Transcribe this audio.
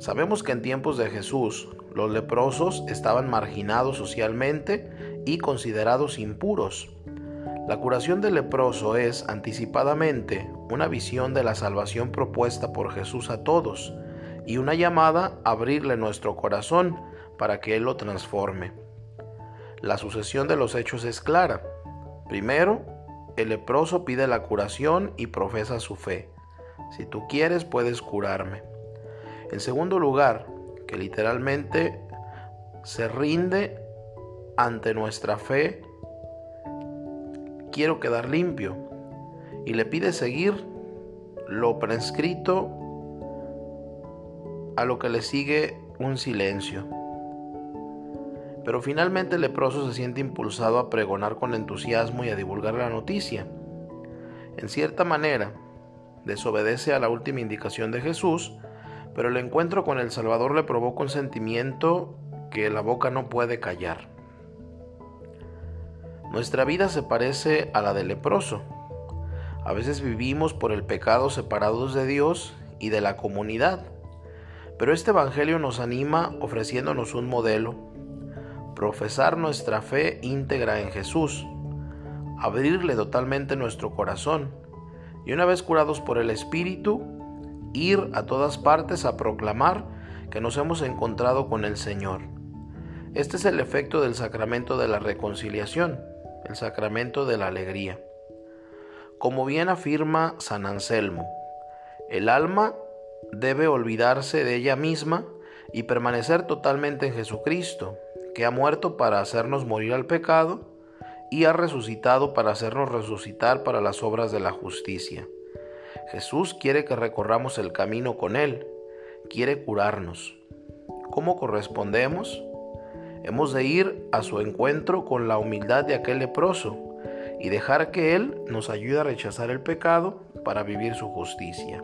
Sabemos que en tiempos de Jesús los leprosos estaban marginados socialmente y considerados impuros. La curación del leproso es anticipadamente una visión de la salvación propuesta por Jesús a todos y una llamada a abrirle nuestro corazón para que Él lo transforme. La sucesión de los hechos es clara. Primero, el leproso pide la curación y profesa su fe. Si tú quieres, puedes curarme. En segundo lugar, que literalmente se rinde ante nuestra fe, quiero quedar limpio, y le pide seguir lo prescrito a lo que le sigue un silencio. Pero finalmente el leproso se siente impulsado a pregonar con entusiasmo y a divulgar la noticia. En cierta manera, desobedece a la última indicación de Jesús, pero el encuentro con el Salvador le provoca un sentimiento que la boca no puede callar. Nuestra vida se parece a la del leproso. A veces vivimos por el pecado separados de Dios y de la comunidad, pero este Evangelio nos anima ofreciéndonos un modelo, profesar nuestra fe íntegra en Jesús, abrirle totalmente nuestro corazón y una vez curados por el Espíritu, ir a todas partes a proclamar que nos hemos encontrado con el Señor. Este es el efecto del sacramento de la reconciliación, el sacramento de la alegría. Como bien afirma San Anselmo, el alma debe olvidarse de ella misma y permanecer totalmente en Jesucristo, que ha muerto para hacernos morir al pecado y ha resucitado para hacernos resucitar para las obras de la justicia. Jesús quiere que recorramos el camino con Él, quiere curarnos. ¿Cómo correspondemos? Hemos de ir a su encuentro con la humildad de aquel leproso y dejar que Él nos ayude a rechazar el pecado para vivir su justicia.